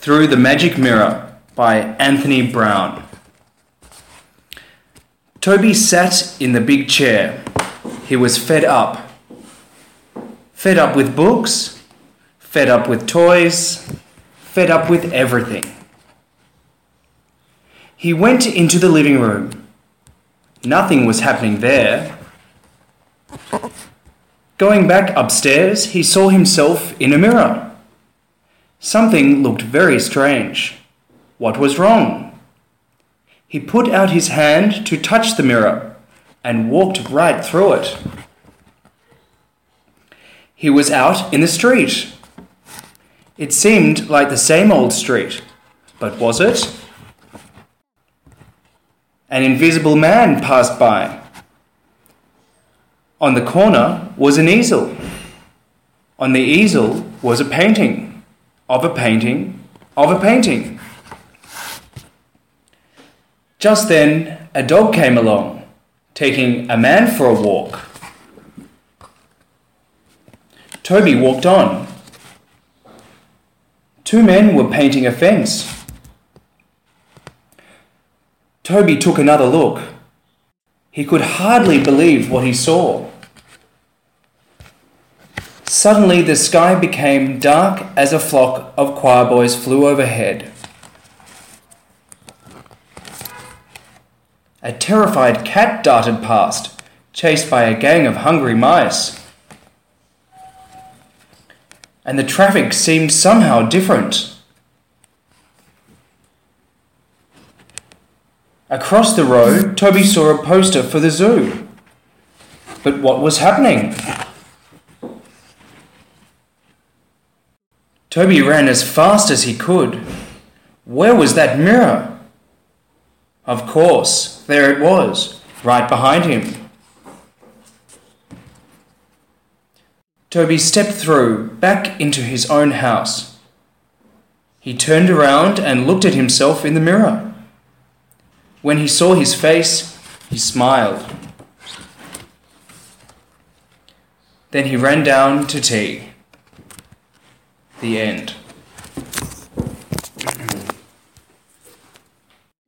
Through the Magic Mirror by Anthony Browne. Toby sat in the big chair. He was fed up. Fed up with books, fed up with toys, fed up with everything. He went into the living room. Nothing was happening there. Going back upstairs, he saw himself in a mirror. Something looked very strange. What was wrong? He put out his hand to touch the mirror and walked right through it. He was out in the street. It seemed like the same old street, but was it? An invisible man passed by. On the corner was an easel. On the easel was a painting of a painting of a painting. Just then, a dog came along, taking a man for a walk. Toby walked on. Two men were painting a fence. Toby took another look. He could hardly believe what he saw. Suddenly, the sky became dark as a flock of choir boys flew overhead. A terrified cat darted past, chased by a gang of hungry mice. And the traffic seemed somehow different. Across the road, Toby saw a poster for the zoo. But what was happening? Toby ran as fast as he could. Where was that mirror? Of course, there it was, right behind him. Toby stepped through, back into his own house. He turned around and looked at himself in the mirror. When he saw his face, he smiled. Then he ran down to tea. The end.